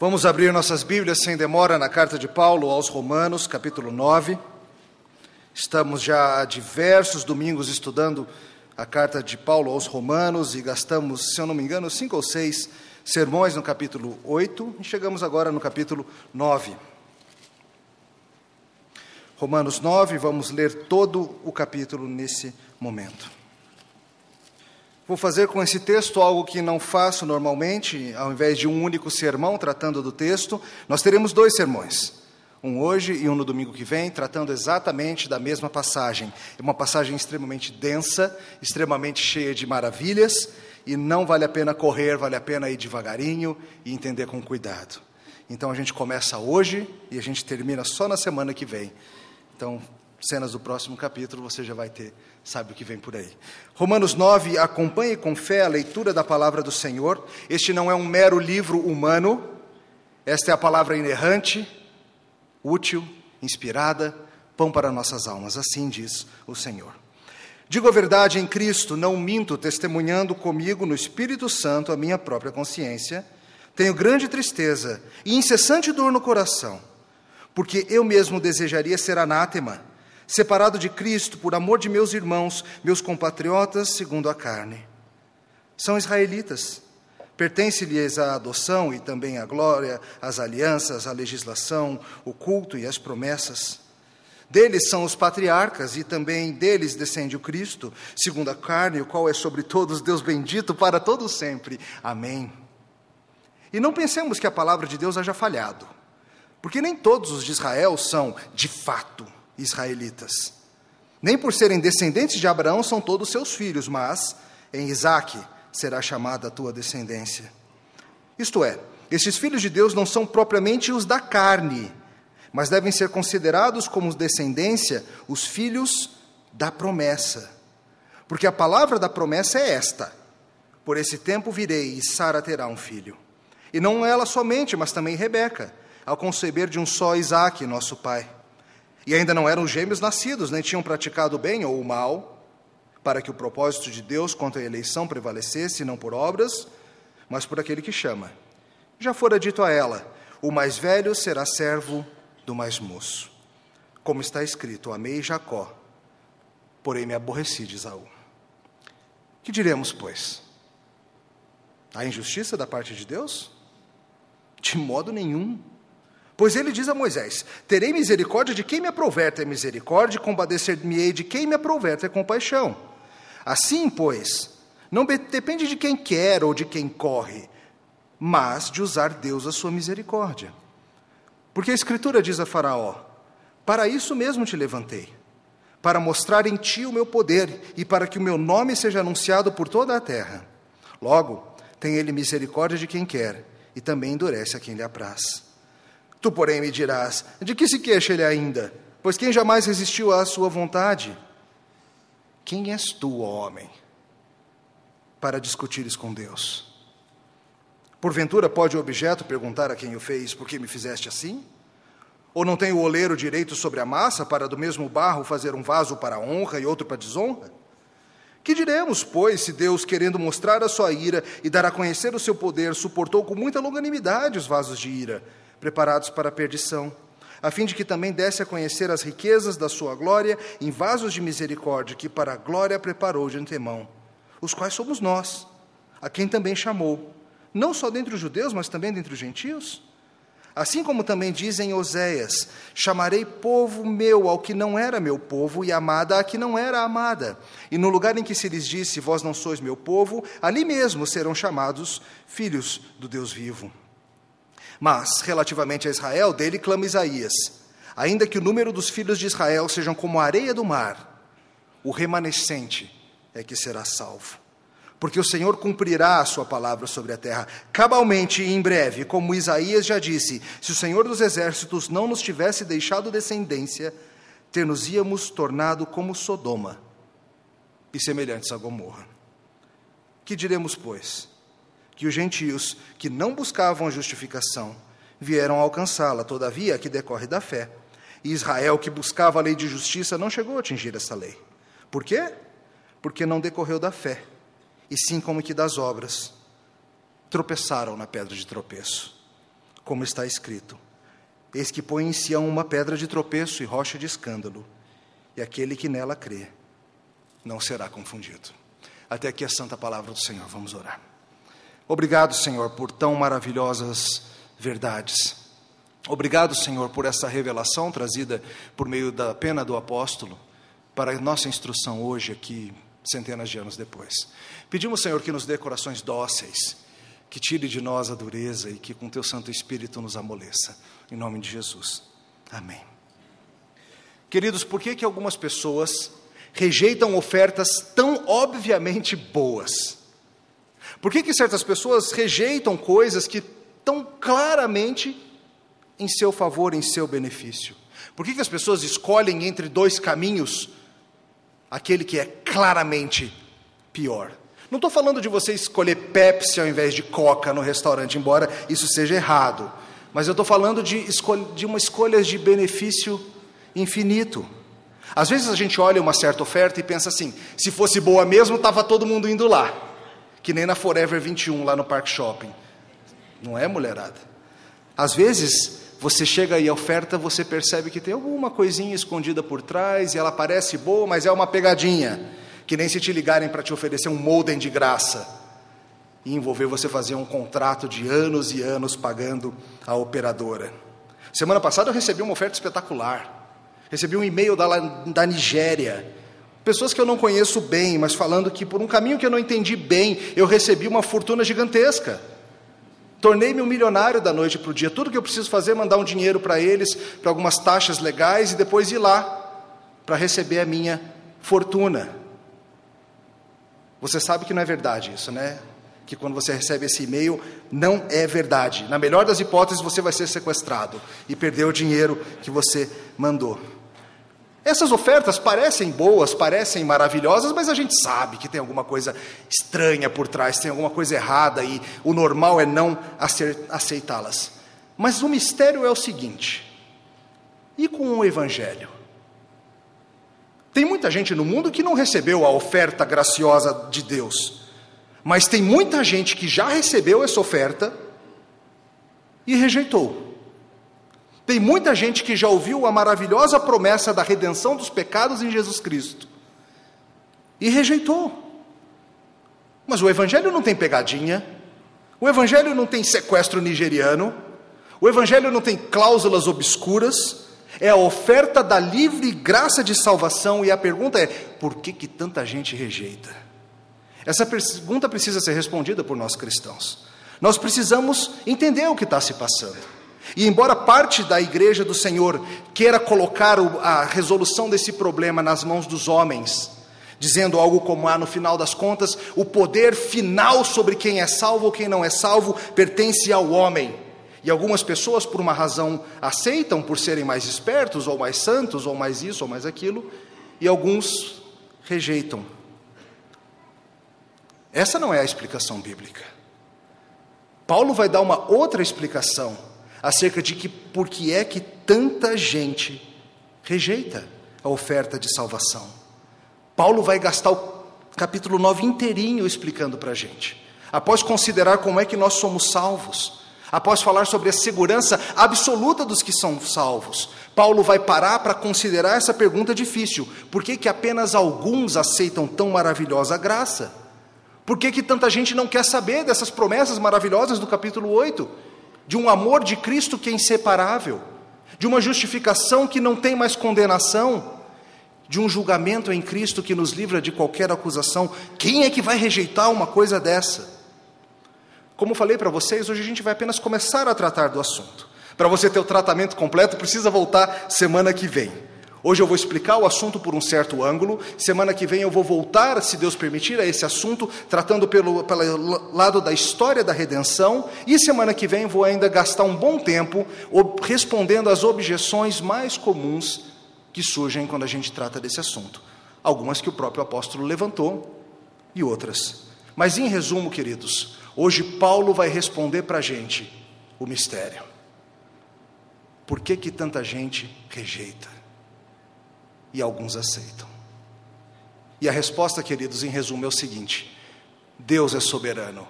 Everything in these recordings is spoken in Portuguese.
Vamos abrir nossas Bíblias sem demora na carta de Paulo aos Romanos, capítulo 9. Estamos já há diversos domingos estudando a carta de Paulo aos Romanos e gastamos, se eu não me engano, cinco ou seis sermões no capítulo 8 e chegamos agora no capítulo 9. Romanos 9, vamos ler todo o capítulo nesse momento. Vou fazer com esse texto algo que não faço normalmente, ao invés de um único sermão tratando do texto, nós teremos dois sermões. Um hoje e um no domingo que vem, tratando exatamente da mesma passagem. É uma passagem extremamente densa, extremamente cheia de maravilhas, e não vale a pena correr, vale a pena ir devagarinho e entender com cuidado. Então a gente começa hoje e a gente termina só na semana que vem. Então, cenas do próximo capítulo você já vai ter sabe o que vem por aí. Romanos 9, acompanhe com fé a leitura da palavra do Senhor. Este não é um mero livro humano, esta é a palavra inerrante, útil, inspirada, pão para nossas almas, assim diz o Senhor. Digo a verdade em Cristo, não minto, testemunhando comigo no Espírito Santo a minha própria consciência. Tenho grande tristeza e incessante dor no coração, porque eu mesmo desejaria ser anátema separado de Cristo por amor de meus irmãos, meus compatriotas segundo a carne. São israelitas. Pertence-lhes a adoção e também a glória, as alianças, a legislação, o culto e as promessas. Deles são os patriarcas e também deles descende o Cristo, segundo a carne, o qual é sobre todos Deus bendito para todos sempre. Amém. E não pensemos que a palavra de Deus haja falhado, porque nem todos os de Israel são, de fato, israelitas. Nem por serem descendentes de Abraão são todos seus filhos, mas em Isaque será chamada a tua descendência. Isto é, esses filhos de Deus não são propriamente os da carne, mas devem ser considerados como descendência os filhos da promessa. Porque a palavra da promessa é esta: Por esse tempo virei e Sara terá um filho. E não ela somente, mas também Rebeca, ao conceber de um só Isaque, nosso pai. E ainda não eram gêmeos nascidos, nem tinham praticado o bem ou o mal, para que o propósito de Deus contra a eleição prevalecesse, não por obras, mas por aquele que chama. Já fora dito a ela: o mais velho será servo do mais moço. Como está escrito: Amei Jacó, porém me aborreci de Esaú. Que diremos, pois? Há injustiça da parte de Deus? De modo nenhum. Pois ele diz a Moisés: Terei misericórdia de quem me aprouver ter misericórdia, e compadecer-me-ei de quem me aprouver ter compaixão. Assim, pois, não depende de quem quer ou de quem corre, mas de usar Deus a sua misericórdia. Porque a Escritura diz a Faraó: Para isso mesmo te levantei, para mostrar em ti o meu poder e para que o meu nome seja anunciado por toda a terra. Logo, tem ele misericórdia de quem quer e também endurece a quem lhe apraz. Tu, porém, me dirás: de que se queixa ele ainda? Pois quem jamais resistiu à sua vontade? Quem és tu, ó homem, para discutires com Deus? Porventura pode o objeto perguntar a quem o fez: por que me fizeste assim? Ou não tem o oleiro direito sobre a massa para do mesmo barro fazer um vaso para honra e outro para desonra? Que diremos, pois, se Deus, querendo mostrar a sua ira e dar a conhecer o seu poder, suportou com muita longanimidade os vasos de ira? Preparados para a perdição, a fim de que também desse a conhecer as riquezas da sua glória em vasos de misericórdia que para a glória preparou de antemão, os quais somos nós, a quem também chamou, não só dentre os judeus, mas também dentre os gentios? Assim como também dizem Oséias: Chamarei povo meu ao que não era meu povo, e amada a que não era amada. E no lugar em que se lhes disse: Vós não sois meu povo, ali mesmo serão chamados filhos do Deus vivo. Mas, relativamente a Israel, dele clama Isaías: ainda que o número dos filhos de Israel sejam como a areia do mar, o remanescente é que será salvo. Porque o Senhor cumprirá a sua palavra sobre a terra, cabalmente e em breve, como Isaías já disse: se o Senhor dos exércitos não nos tivesse deixado descendência, ter-nos-íamos tornado como Sodoma e semelhantes a Gomorra. Que diremos, pois? Que os gentios que não buscavam a justificação vieram alcançá-la, todavia, que decorre da fé. E Israel, que buscava a lei de justiça, não chegou a atingir essa lei. Por quê? Porque não decorreu da fé, e sim como que das obras. Tropeçaram na pedra de tropeço. como está escrito: Eis que põe em Sião uma pedra de tropeço e rocha de escândalo, e aquele que nela crê não será confundido. Até aqui a santa palavra do Senhor. Vamos orar. Obrigado, Senhor, por tão maravilhosas verdades. Obrigado, Senhor, por essa revelação trazida por meio da pena do apóstolo para a nossa instrução hoje aqui, centenas de anos depois. Pedimos, Senhor, que nos dê corações dóceis, que tire de nós a dureza e que com teu Santo Espírito nos amoleça. Em nome de Jesus. Amém. Queridos, por que que algumas pessoas rejeitam ofertas tão obviamente boas? Por que, que certas pessoas rejeitam coisas que estão claramente em seu favor, em seu benefício? Por que, que as pessoas escolhem entre dois caminhos aquele que é claramente pior? Não estou falando de você escolher Pepsi ao invés de Coca no restaurante, embora isso seja errado. Mas eu estou falando de, de uma escolha de benefício infinito. Às vezes a gente olha uma certa oferta e pensa assim: se fosse boa mesmo, estava todo mundo indo lá que nem na Forever 21 lá no Park Shopping. Não é, mulherada? Às vezes, você chega a oferta, você percebe que tem alguma coisinha escondida por trás e ela parece boa, mas é uma pegadinha. Que nem se te ligarem para te oferecer um modem de graça e envolver você fazer um contrato de anos e anos pagando a operadora. Semana passada eu recebi uma oferta espetacular. Recebi um e-mail da, da Nigéria Pessoas que eu não conheço bem, mas falando que por um caminho que eu não entendi bem, eu recebi uma fortuna gigantesca. Tornei-me um milionário da noite para o dia. Tudo que eu preciso fazer é mandar um dinheiro para eles, para algumas taxas legais e depois ir lá para receber a minha fortuna. Você sabe que não é verdade isso, né? Que quando você recebe esse e-mail, não é verdade. Na melhor das hipóteses, você vai ser sequestrado e perder o dinheiro que você mandou. Essas ofertas parecem boas, parecem maravilhosas, mas a gente sabe que tem alguma coisa estranha por trás, tem alguma coisa errada e o normal é não aceitá-las. Mas o mistério é o seguinte: e com o Evangelho? Tem muita gente no mundo que não recebeu a oferta graciosa de Deus, mas tem muita gente que já recebeu essa oferta e rejeitou. Tem muita gente que já ouviu a maravilhosa promessa da redenção dos pecados em Jesus Cristo e rejeitou. Mas o Evangelho não tem pegadinha, o Evangelho não tem sequestro nigeriano, o Evangelho não tem cláusulas obscuras, é a oferta da livre graça de salvação e a pergunta é: por que, que tanta gente rejeita? Essa pergunta precisa ser respondida por nós cristãos. Nós precisamos entender o que está se passando. E embora parte da igreja do Senhor queira colocar a resolução desse problema nas mãos dos homens, dizendo algo como: ah, no final das contas, o poder final sobre quem é salvo ou quem não é salvo pertence ao homem. E algumas pessoas, por uma razão, aceitam por serem mais espertos, ou mais santos, ou mais isso, ou mais aquilo, e alguns rejeitam. Essa não é a explicação bíblica. Paulo vai dar uma outra explicação acerca de que por que é que tanta gente rejeita a oferta de salvação. Paulo vai gastar o capítulo 9 inteirinho explicando para a gente. Após considerar como é que nós somos salvos, após falar sobre a segurança absoluta dos que são salvos, Paulo vai parar para considerar essa pergunta difícil: por que, que apenas alguns aceitam tão maravilhosa graça? Por que, que tanta gente não quer saber dessas promessas maravilhosas do capítulo 8? De um amor de Cristo que é inseparável, de uma justificação que não tem mais condenação, de um julgamento em Cristo que nos livra de qualquer acusação. Quem é que vai rejeitar uma coisa dessa? Como falei para vocês, hoje a gente vai apenas começar a tratar do assunto. Para você ter o tratamento completo, precisa voltar semana que vem. Hoje eu vou explicar o assunto por um certo ângulo. Semana que vem eu vou voltar, se Deus permitir, a esse assunto, tratando pelo, pelo lado da história da redenção. E semana que vem vou ainda gastar um bom tempo respondendo às objeções mais comuns que surgem quando a gente trata desse assunto. Algumas que o próprio apóstolo levantou e outras. Mas em resumo, queridos, hoje Paulo vai responder para a gente o mistério. Por que, que tanta gente rejeita? E alguns aceitam. E a resposta, queridos, em resumo, é o seguinte: Deus é soberano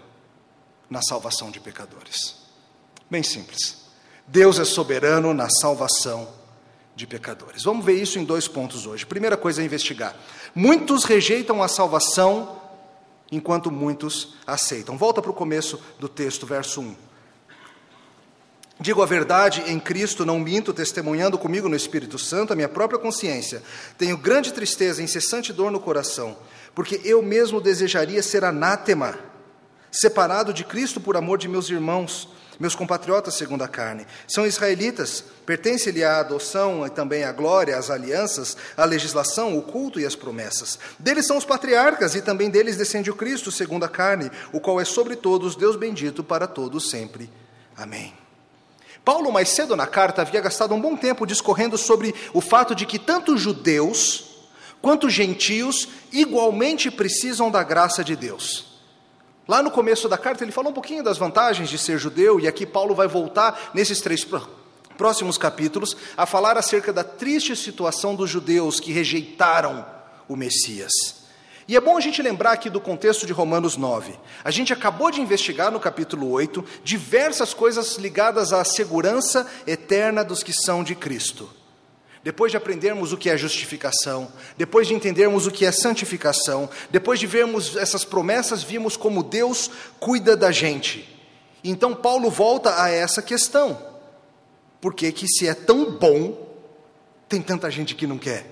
na salvação de pecadores. Bem simples. Deus é soberano na salvação de pecadores. Vamos ver isso em dois pontos hoje. Primeira coisa a investigar: muitos rejeitam a salvação, enquanto muitos aceitam. Volta para o começo do texto, verso 1. Digo a verdade em Cristo, não minto, testemunhando comigo no Espírito Santo, a minha própria consciência. Tenho grande tristeza, incessante dor no coração, porque eu mesmo desejaria ser anátema, separado de Cristo por amor de meus irmãos meus compatriotas segundo a carne. São israelitas, pertencem-lhe à adoção e também à glória, às alianças, à legislação, o culto e as promessas. Deles são os patriarcas e também deles descende o Cristo segundo a carne, o qual é sobre todos Deus bendito para todos sempre. Amém. Paulo, mais cedo na carta, havia gastado um bom tempo discorrendo sobre o fato de que tanto judeus quanto gentios igualmente precisam da graça de Deus. Lá no começo da carta, ele falou um pouquinho das vantagens de ser judeu, e aqui Paulo vai voltar nesses três próximos capítulos a falar acerca da triste situação dos judeus que rejeitaram o Messias. E é bom a gente lembrar aqui do contexto de Romanos 9. A gente acabou de investigar no capítulo 8 diversas coisas ligadas à segurança eterna dos que são de Cristo. Depois de aprendermos o que é justificação, depois de entendermos o que é santificação, depois de vermos essas promessas, vimos como Deus cuida da gente. Então Paulo volta a essa questão. Por que que se é tão bom, tem tanta gente que não quer?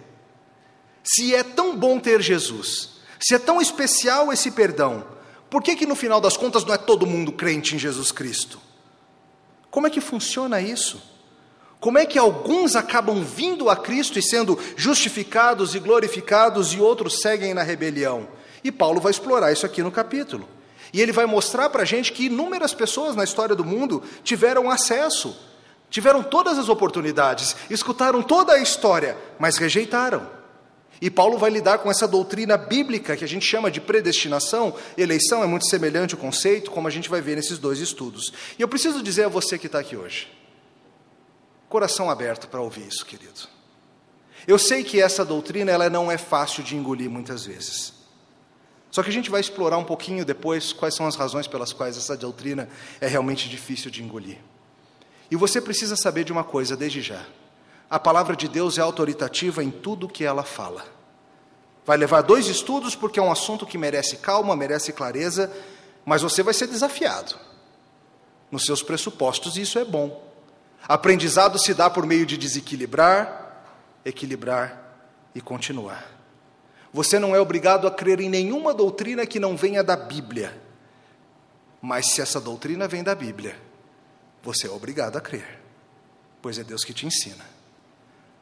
Se é tão bom ter Jesus, se é tão especial esse perdão, por que que no final das contas não é todo mundo crente em Jesus Cristo? Como é que funciona isso? Como é que alguns acabam vindo a Cristo e sendo justificados e glorificados e outros seguem na rebelião? E Paulo vai explorar isso aqui no capítulo. E ele vai mostrar para a gente que inúmeras pessoas na história do mundo tiveram acesso, tiveram todas as oportunidades, escutaram toda a história, mas rejeitaram. E Paulo vai lidar com essa doutrina bíblica que a gente chama de predestinação. Eleição é muito semelhante ao conceito, como a gente vai ver nesses dois estudos. E eu preciso dizer a você que está aqui hoje: Coração aberto para ouvir isso, querido. Eu sei que essa doutrina ela não é fácil de engolir muitas vezes. Só que a gente vai explorar um pouquinho depois quais são as razões pelas quais essa doutrina é realmente difícil de engolir. E você precisa saber de uma coisa desde já. A palavra de Deus é autoritativa em tudo o que ela fala. Vai levar dois estudos porque é um assunto que merece calma, merece clareza, mas você vai ser desafiado nos seus pressupostos e isso é bom. Aprendizado se dá por meio de desequilibrar, equilibrar e continuar. Você não é obrigado a crer em nenhuma doutrina que não venha da Bíblia. Mas se essa doutrina vem da Bíblia, você é obrigado a crer, pois é Deus que te ensina.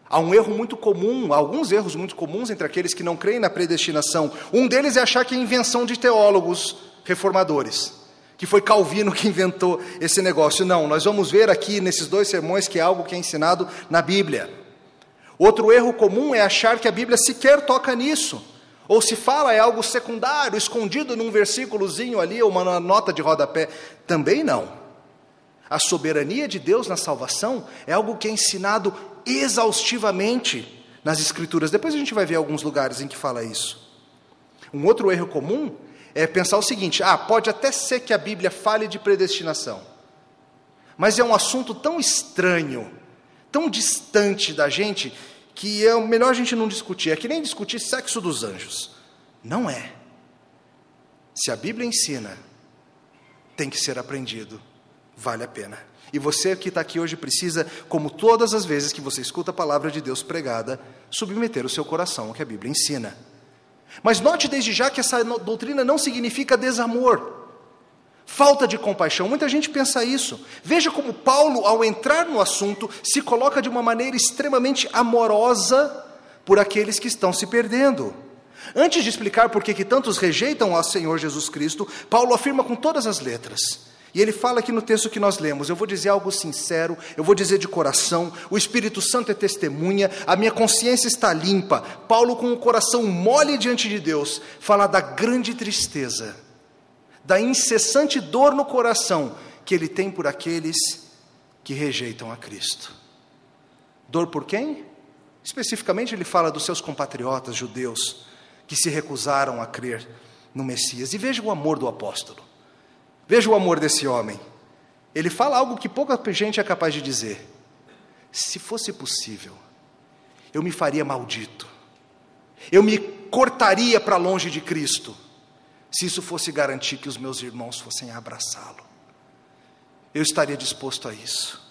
Há um erro muito comum, alguns erros muito comuns entre aqueles que não creem na predestinação. Um deles é achar que é invenção de teólogos reformadores que foi Calvino que inventou esse negócio. Não, nós vamos ver aqui nesses dois sermões que é algo que é ensinado na Bíblia. Outro erro comum é achar que a Bíblia sequer toca nisso. Ou se fala é algo secundário, escondido num versículozinho ali, ou uma nota de rodapé. Também não. A soberania de Deus na salvação é algo que é ensinado exaustivamente nas Escrituras. Depois a gente vai ver alguns lugares em que fala isso. Um outro erro comum é pensar o seguinte: ah, pode até ser que a Bíblia fale de predestinação, mas é um assunto tão estranho, tão distante da gente, que é melhor a gente não discutir. É que nem discutir sexo dos anjos. Não é. Se a Bíblia ensina, tem que ser aprendido, vale a pena. E você que está aqui hoje precisa, como todas as vezes que você escuta a palavra de Deus pregada, submeter o seu coração ao que a Bíblia ensina. Mas note desde já que essa doutrina não significa desamor, falta de compaixão. Muita gente pensa isso. Veja como Paulo, ao entrar no assunto, se coloca de uma maneira extremamente amorosa por aqueles que estão se perdendo. Antes de explicar por que tantos rejeitam ao Senhor Jesus Cristo, Paulo afirma com todas as letras: e ele fala aqui no texto que nós lemos: eu vou dizer algo sincero, eu vou dizer de coração, o Espírito Santo é testemunha, a minha consciência está limpa. Paulo, com o coração mole diante de Deus, fala da grande tristeza, da incessante dor no coração que ele tem por aqueles que rejeitam a Cristo. Dor por quem? Especificamente, ele fala dos seus compatriotas judeus que se recusaram a crer no Messias. E veja o amor do apóstolo. Veja o amor desse homem. ele fala algo que pouca gente é capaz de dizer. Se fosse possível, eu me faria maldito, eu me cortaria para longe de Cristo, se isso fosse garantir que os meus irmãos fossem abraçá-lo. Eu estaria disposto a isso.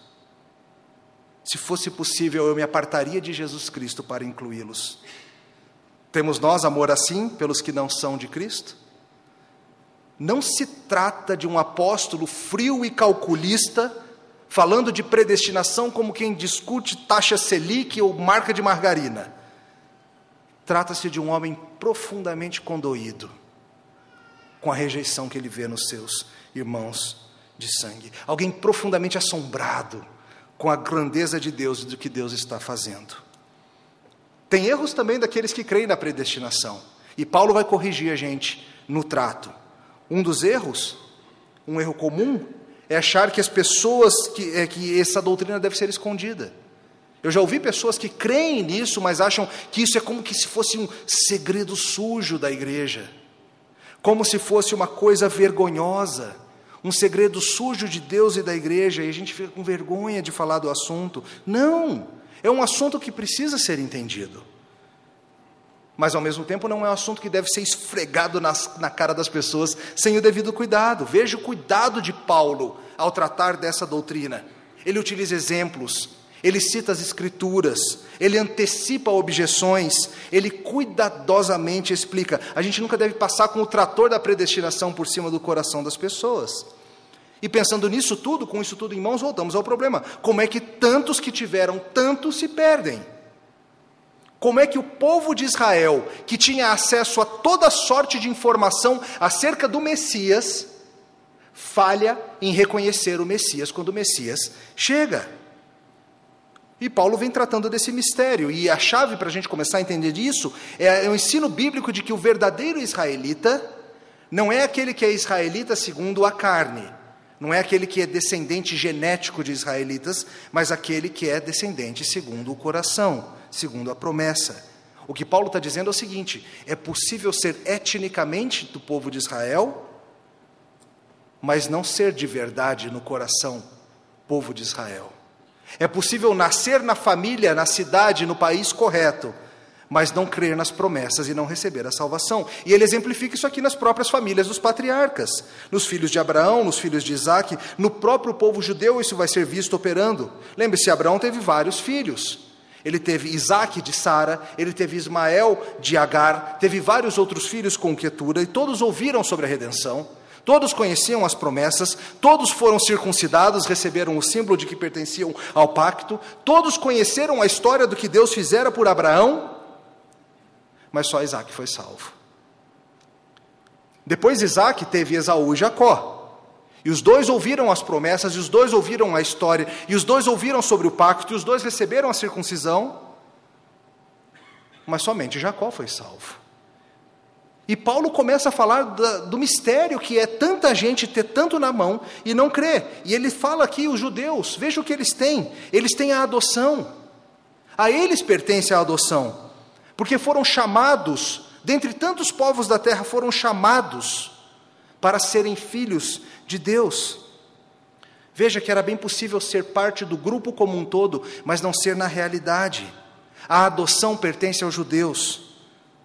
Se fosse possível, eu me apartaria de Jesus Cristo para incluí-los. Temos nós amor assim pelos que não são de Cristo? Não se trata de um apóstolo frio e calculista, falando de predestinação como quem discute taxa Selic ou marca de margarina. Trata-se de um homem profundamente condoído com a rejeição que ele vê nos seus irmãos de sangue. Alguém profundamente assombrado com a grandeza de Deus e do que Deus está fazendo. Tem erros também daqueles que creem na predestinação. E Paulo vai corrigir a gente no trato. Um dos erros, um erro comum, é achar que as pessoas, que, é, que essa doutrina deve ser escondida. Eu já ouvi pessoas que creem nisso, mas acham que isso é como que se fosse um segredo sujo da igreja, como se fosse uma coisa vergonhosa um segredo sujo de Deus e da igreja, e a gente fica com vergonha de falar do assunto. Não! É um assunto que precisa ser entendido. Mas ao mesmo tempo não é um assunto que deve ser esfregado nas, na cara das pessoas sem o devido cuidado. Veja o cuidado de Paulo ao tratar dessa doutrina. Ele utiliza exemplos, ele cita as escrituras, ele antecipa objeções, ele cuidadosamente explica. A gente nunca deve passar com o trator da predestinação por cima do coração das pessoas. E pensando nisso tudo, com isso tudo em mãos, voltamos ao problema: como é que tantos que tiveram tanto se perdem? Como é que o povo de Israel, que tinha acesso a toda sorte de informação acerca do Messias, falha em reconhecer o Messias quando o Messias chega? E Paulo vem tratando desse mistério, e a chave para a gente começar a entender isso é o ensino bíblico de que o verdadeiro israelita não é aquele que é israelita segundo a carne, não é aquele que é descendente genético de israelitas, mas aquele que é descendente segundo o coração, segundo a promessa. O que Paulo está dizendo é o seguinte: é possível ser etnicamente do povo de Israel, mas não ser de verdade no coração povo de Israel. É possível nascer na família, na cidade, no país correto, mas não crer nas promessas e não receber a salvação. E ele exemplifica isso aqui nas próprias famílias dos patriarcas, nos filhos de Abraão, nos filhos de Isaac, no próprio povo judeu isso vai ser visto operando. Lembre-se, Abraão teve vários filhos. Ele teve Isaac de Sara, ele teve Ismael de Agar, teve vários outros filhos com Quetura, e todos ouviram sobre a redenção. Todos conheciam as promessas, todos foram circuncidados, receberam o símbolo de que pertenciam ao pacto, todos conheceram a história do que Deus fizera por Abraão, mas só Isaac foi salvo. Depois Isaac teve Esaú e Jacó. E os dois ouviram as promessas, e os dois ouviram a história, e os dois ouviram sobre o pacto, e os dois receberam a circuncisão, mas somente Jacó foi salvo. E Paulo começa a falar do mistério que é tanta gente ter tanto na mão e não crer. E ele fala aqui, os judeus, veja o que eles têm: eles têm a adoção. A eles pertence a adoção, porque foram chamados, dentre tantos povos da terra, foram chamados para serem filhos de Deus. Veja que era bem possível ser parte do grupo como um todo, mas não ser na realidade. A adoção pertence aos judeus.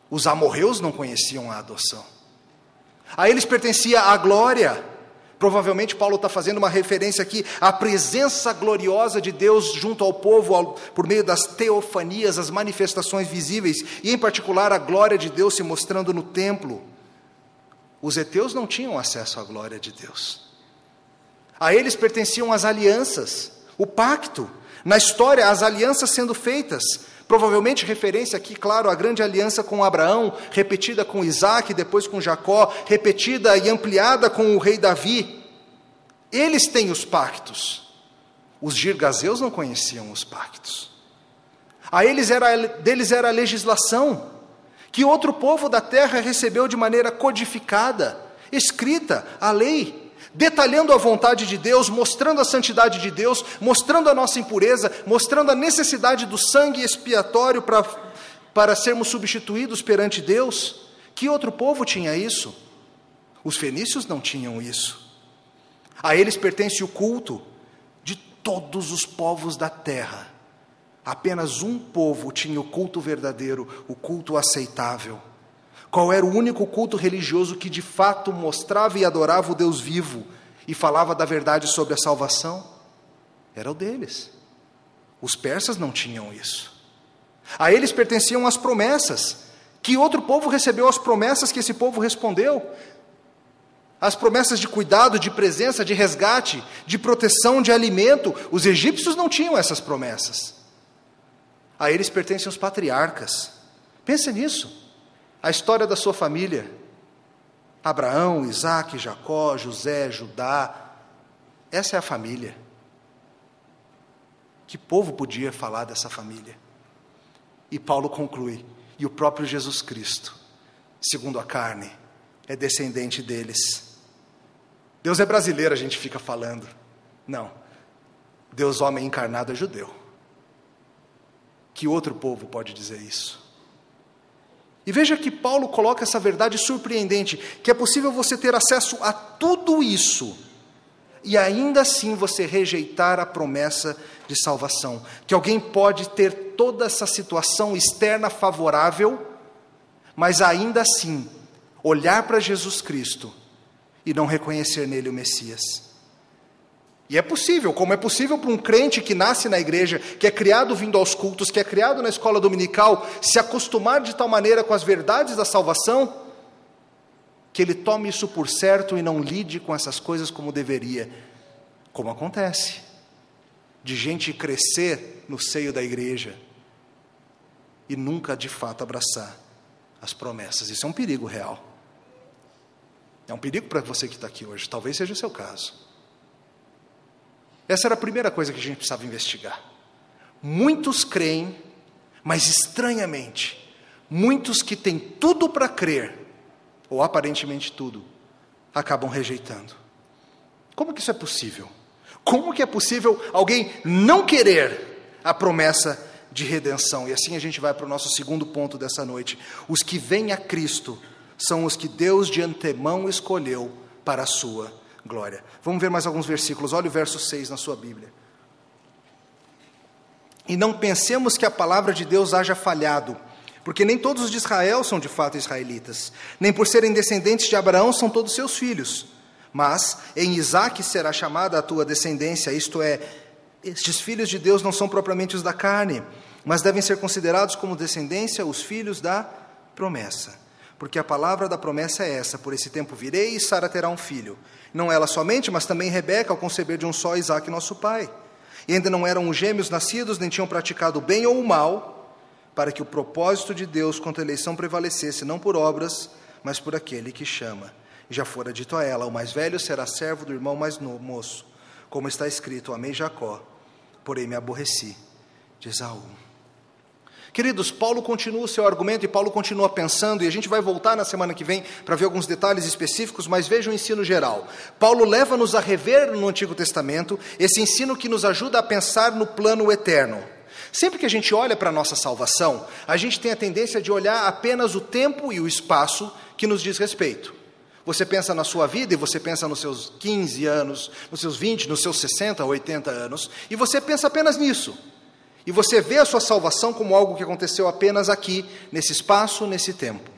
Os amorreus não conheciam a adoção. A eles pertencia a glória. Provavelmente Paulo está fazendo uma referência aqui à presença gloriosa de Deus junto ao povo ao, por meio das teofanias, as manifestações visíveis, e em particular a glória de Deus se mostrando no templo. Os heteus não tinham acesso à glória de Deus. A eles pertenciam as alianças, o pacto. Na história, as alianças sendo feitas, Provavelmente referência aqui, claro, à grande aliança com Abraão, repetida com Isaac, depois com Jacó, repetida e ampliada com o rei Davi. Eles têm os pactos. Os girgazeus não conheciam os pactos. A eles era, deles era a legislação, que outro povo da terra recebeu de maneira codificada, escrita, a lei detalhando a vontade de Deus, mostrando a santidade de Deus, mostrando a nossa impureza, mostrando a necessidade do sangue expiatório para, para sermos substituídos perante Deus. Que outro povo tinha isso? Os fenícios não tinham isso. A eles pertence o culto de todos os povos da terra. Apenas um povo tinha o culto verdadeiro, o culto aceitável. Qual era o único culto religioso que de fato mostrava e adorava o Deus vivo e falava da verdade sobre a salvação? Era o deles. Os persas não tinham isso. A eles pertenciam as promessas. Que outro povo recebeu as promessas que esse povo respondeu? As promessas de cuidado, de presença, de resgate, de proteção, de alimento. Os egípcios não tinham essas promessas. A eles pertencem os patriarcas. Pense nisso. A história da sua família. Abraão, Isaac, Jacó, José, Judá. Essa é a família. Que povo podia falar dessa família? E Paulo conclui: e o próprio Jesus Cristo, segundo a carne, é descendente deles. Deus é brasileiro, a gente fica falando. Não. Deus, homem encarnado, é judeu. Que outro povo pode dizer isso? E veja que Paulo coloca essa verdade surpreendente: que é possível você ter acesso a tudo isso e ainda assim você rejeitar a promessa de salvação. Que alguém pode ter toda essa situação externa favorável, mas ainda assim olhar para Jesus Cristo e não reconhecer nele o Messias. E é possível, como é possível para um crente que nasce na igreja, que é criado vindo aos cultos, que é criado na escola dominical, se acostumar de tal maneira com as verdades da salvação, que ele tome isso por certo e não lide com essas coisas como deveria, como acontece, de gente crescer no seio da igreja e nunca de fato abraçar as promessas. Isso é um perigo real. É um perigo para você que está aqui hoje, talvez seja o seu caso. Essa era a primeira coisa que a gente precisava investigar. Muitos creem, mas estranhamente, muitos que têm tudo para crer, ou aparentemente tudo, acabam rejeitando. Como que isso é possível? Como que é possível alguém não querer a promessa de redenção? E assim a gente vai para o nosso segundo ponto dessa noite. Os que vêm a Cristo são os que Deus de antemão escolheu para a sua glória. Vamos ver mais alguns versículos. Olha o verso 6 na sua Bíblia. E não pensemos que a palavra de Deus haja falhado, porque nem todos os de Israel são de fato israelitas, nem por serem descendentes de Abraão são todos seus filhos. Mas em Isaque será chamada a tua descendência, isto é, estes filhos de Deus não são propriamente os da carne, mas devem ser considerados como descendência os filhos da promessa. Porque a palavra da promessa é essa: por esse tempo virei e Sara terá um filho. Não ela somente, mas também Rebeca, ao conceber de um só Isaac, nosso pai. E ainda não eram gêmeos nascidos, nem tinham praticado o bem ou o mal, para que o propósito de Deus contra a eleição prevalecesse, não por obras, mas por aquele que chama. E já fora dito a ela: o mais velho será servo do irmão mais moço. Como está escrito: Amei Jacó, porém me aborreci de Esaú. Queridos, Paulo continua o seu argumento e Paulo continua pensando, e a gente vai voltar na semana que vem para ver alguns detalhes específicos, mas veja o ensino geral. Paulo leva-nos a rever no Antigo Testamento esse ensino que nos ajuda a pensar no plano eterno. Sempre que a gente olha para a nossa salvação, a gente tem a tendência de olhar apenas o tempo e o espaço que nos diz respeito. Você pensa na sua vida e você pensa nos seus 15 anos, nos seus 20, nos seus 60, 80 anos, e você pensa apenas nisso. E você vê a sua salvação como algo que aconteceu apenas aqui, nesse espaço, nesse tempo.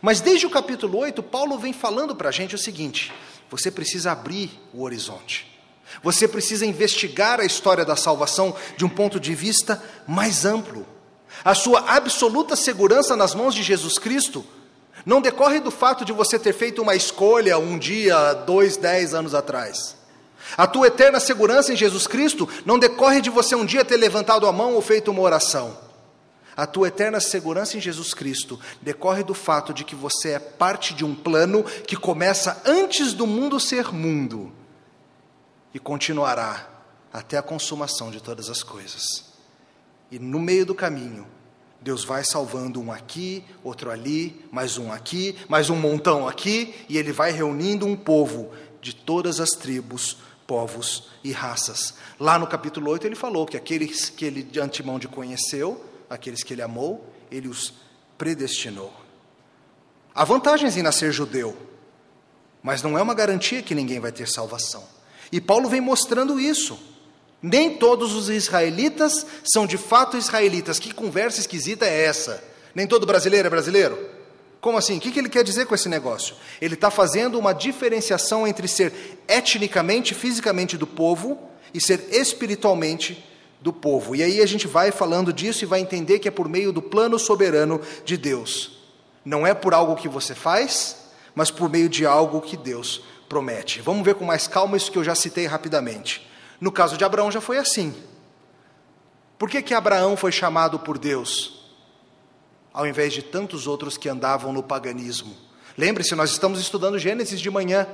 Mas desde o capítulo 8, Paulo vem falando para a gente o seguinte: você precisa abrir o horizonte. Você precisa investigar a história da salvação de um ponto de vista mais amplo. A sua absoluta segurança nas mãos de Jesus Cristo não decorre do fato de você ter feito uma escolha um dia, dois, dez anos atrás. A tua eterna segurança em Jesus Cristo não decorre de você um dia ter levantado a mão ou feito uma oração. A tua eterna segurança em Jesus Cristo decorre do fato de que você é parte de um plano que começa antes do mundo ser mundo e continuará até a consumação de todas as coisas. E no meio do caminho, Deus vai salvando um aqui, outro ali, mais um aqui, mais um montão aqui, e Ele vai reunindo um povo de todas as tribos, povos e raças. Lá no capítulo 8 ele falou que aqueles que ele de antemão de conheceu, aqueles que ele amou, ele os predestinou. Há vantagens em nascer judeu, mas não é uma garantia que ninguém vai ter salvação. E Paulo vem mostrando isso. Nem todos os israelitas são de fato israelitas. Que conversa esquisita é essa? Nem todo brasileiro é brasileiro? Como assim? O que ele quer dizer com esse negócio? Ele está fazendo uma diferenciação entre ser etnicamente, fisicamente do povo e ser espiritualmente do povo. E aí a gente vai falando disso e vai entender que é por meio do plano soberano de Deus. Não é por algo que você faz, mas por meio de algo que Deus promete. Vamos ver com mais calma isso que eu já citei rapidamente. No caso de Abraão já foi assim. Por que, que Abraão foi chamado por Deus, ao invés de tantos outros que andavam no paganismo? Lembre-se, nós estamos estudando Gênesis de manhã.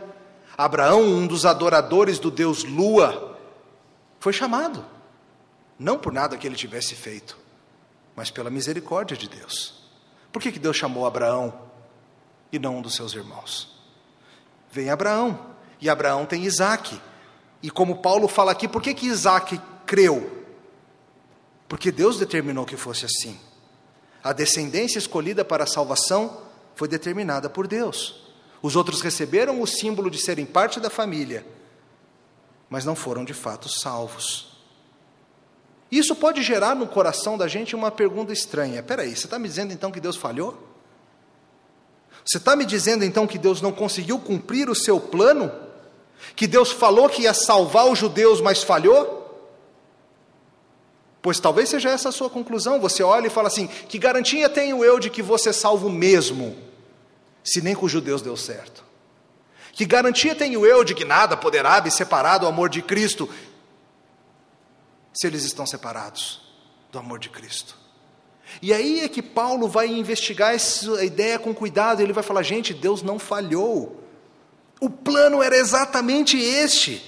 Abraão, um dos adoradores do Deus Lua, foi chamado. Não por nada que ele tivesse feito, mas pela misericórdia de Deus. Por que, que Deus chamou Abraão e não um dos seus irmãos? Vem Abraão, e Abraão tem Isaac. E como Paulo fala aqui, por que, que Isaac creu? Porque Deus determinou que fosse assim. A descendência escolhida para a salvação foi determinada por Deus. Os outros receberam o símbolo de serem parte da família, mas não foram de fato salvos. Isso pode gerar no coração da gente uma pergunta estranha: peraí, você está me dizendo então que Deus falhou? Você está me dizendo então que Deus não conseguiu cumprir o seu plano? Que Deus falou que ia salvar os judeus, mas falhou? Pois talvez seja essa a sua conclusão. Você olha e fala assim: que garantia tenho eu de que você é salvo mesmo, se nem com os judeus deu certo? Que garantia tenho eu de que nada poderá me separar do amor de Cristo, se eles estão separados do amor de Cristo? E aí é que Paulo vai investigar essa ideia com cuidado, ele vai falar: gente, Deus não falhou. O plano era exatamente este.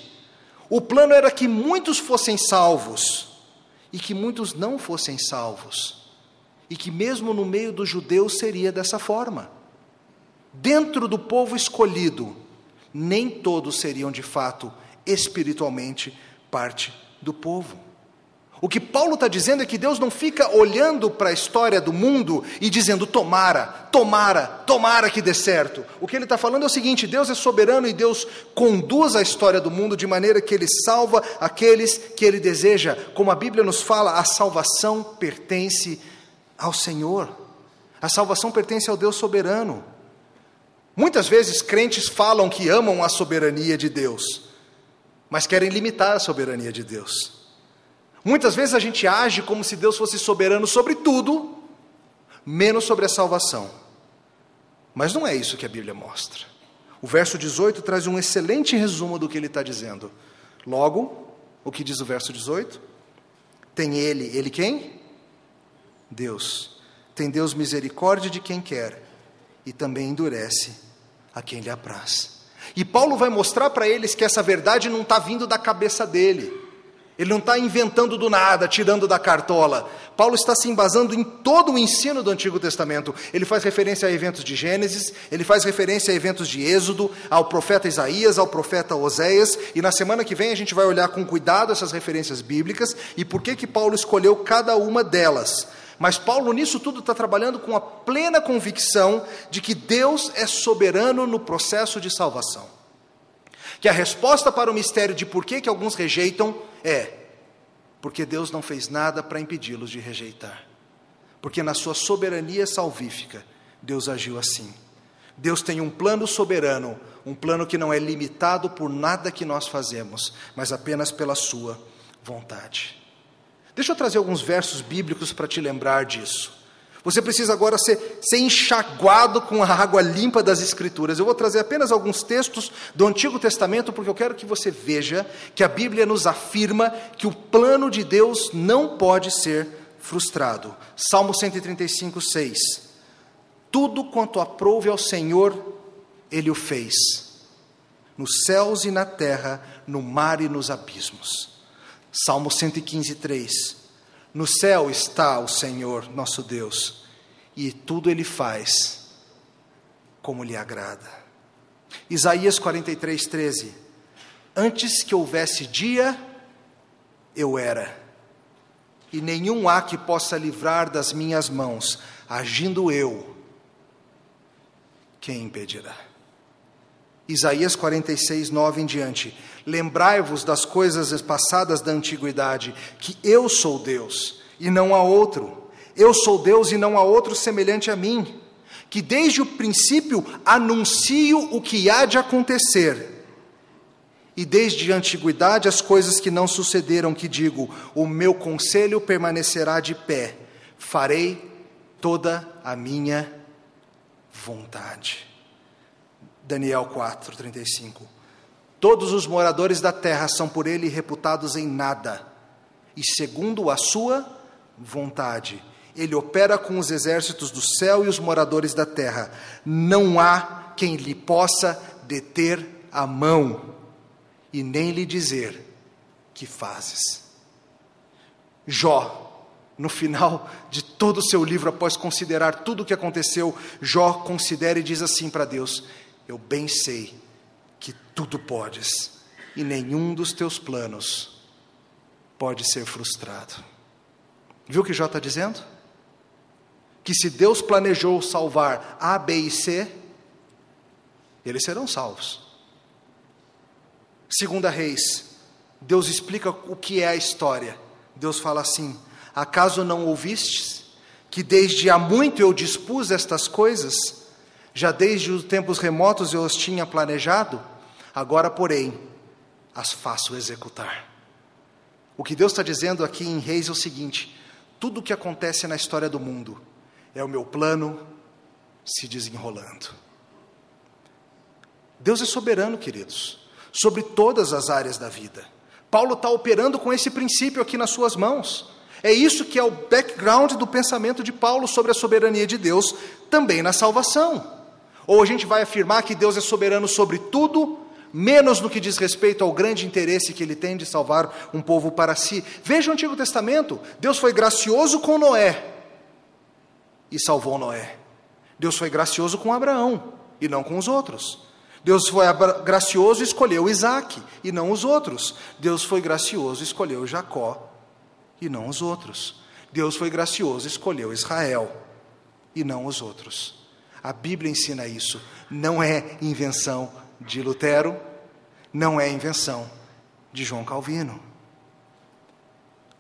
O plano era que muitos fossem salvos e que muitos não fossem salvos. E que mesmo no meio dos judeus seria dessa forma. Dentro do povo escolhido, nem todos seriam de fato espiritualmente parte do povo. O que Paulo está dizendo é que Deus não fica olhando para a história do mundo e dizendo tomara, tomara, tomara que dê certo. O que ele está falando é o seguinte: Deus é soberano e Deus conduz a história do mundo de maneira que ele salva aqueles que ele deseja. Como a Bíblia nos fala, a salvação pertence ao Senhor, a salvação pertence ao Deus soberano. Muitas vezes crentes falam que amam a soberania de Deus, mas querem limitar a soberania de Deus. Muitas vezes a gente age como se Deus fosse soberano sobre tudo, menos sobre a salvação. Mas não é isso que a Bíblia mostra. O verso 18 traz um excelente resumo do que ele está dizendo. Logo, o que diz o verso 18? Tem ele, ele quem? Deus. Tem Deus misericórdia de quem quer e também endurece a quem lhe apraz. E Paulo vai mostrar para eles que essa verdade não está vindo da cabeça dele. Ele não está inventando do nada, tirando da cartola. Paulo está se embasando em todo o ensino do Antigo Testamento. Ele faz referência a eventos de Gênesis, ele faz referência a eventos de Êxodo, ao profeta Isaías, ao profeta Oséias, e na semana que vem a gente vai olhar com cuidado essas referências bíblicas e por que, que Paulo escolheu cada uma delas. Mas Paulo, nisso tudo, está trabalhando com a plena convicção de que Deus é soberano no processo de salvação. Que a resposta para o mistério de por que, que alguns rejeitam é porque Deus não fez nada para impedi-los de rejeitar. Porque na sua soberania salvífica, Deus agiu assim. Deus tem um plano soberano, um plano que não é limitado por nada que nós fazemos, mas apenas pela sua vontade. Deixa eu trazer alguns versos bíblicos para te lembrar disso. Você precisa agora ser, ser enxaguado com a água limpa das Escrituras. Eu vou trazer apenas alguns textos do Antigo Testamento, porque eu quero que você veja que a Bíblia nos afirma que o plano de Deus não pode ser frustrado. Salmo 135, 6. Tudo quanto aprouve ao Senhor, Ele o fez, nos céus e na terra, no mar e nos abismos. Salmo 115, 3. No céu está o Senhor, nosso Deus, e tudo ele faz como lhe agrada. Isaías 43, 13. Antes que houvesse dia, eu era, e nenhum há que possa livrar das minhas mãos, agindo eu, quem impedirá? Isaías 46, 9 em diante. Lembrai-vos das coisas passadas da antiguidade, que eu sou Deus e não há outro. Eu sou Deus e não há outro semelhante a mim, que desde o princípio anuncio o que há de acontecer. E desde a antiguidade as coisas que não sucederam, que digo, o meu conselho permanecerá de pé, farei toda a minha vontade. Daniel 4, 35. Todos os moradores da terra são por ele reputados em nada, e segundo a sua vontade, ele opera com os exércitos do céu e os moradores da terra. Não há quem lhe possa deter a mão e nem lhe dizer: Que fazes? Jó no final de todo o seu livro, após considerar tudo o que aconteceu, Jó considera e diz assim para Deus: Eu bem sei que tudo podes, e nenhum dos teus planos pode ser frustrado. Viu o que Jó está dizendo? Que se Deus planejou salvar A, B e C, eles serão salvos. Segunda Reis, Deus explica o que é a história. Deus fala assim: Acaso não ouvistes que desde há muito eu dispus estas coisas? Já desde os tempos remotos eu as tinha planejado? Agora, porém, as faço executar. O que Deus está dizendo aqui em Reis é o seguinte: tudo o que acontece na história do mundo é o meu plano se desenrolando. Deus é soberano, queridos, sobre todas as áreas da vida. Paulo está operando com esse princípio aqui nas suas mãos. É isso que é o background do pensamento de Paulo sobre a soberania de Deus, também na salvação. Ou a gente vai afirmar que Deus é soberano sobre tudo, menos no que diz respeito ao grande interesse que ele tem de salvar um povo para si. Veja o Antigo Testamento: Deus foi gracioso com Noé e salvou Noé. Deus foi gracioso com Abraão e não com os outros. Deus foi gracioso e escolheu Isaac e não os outros. Deus foi gracioso e escolheu Jacó e não os outros. Deus foi gracioso e escolheu Israel e não os outros. A Bíblia ensina isso. Não é invenção de Lutero, não é invenção de João Calvino.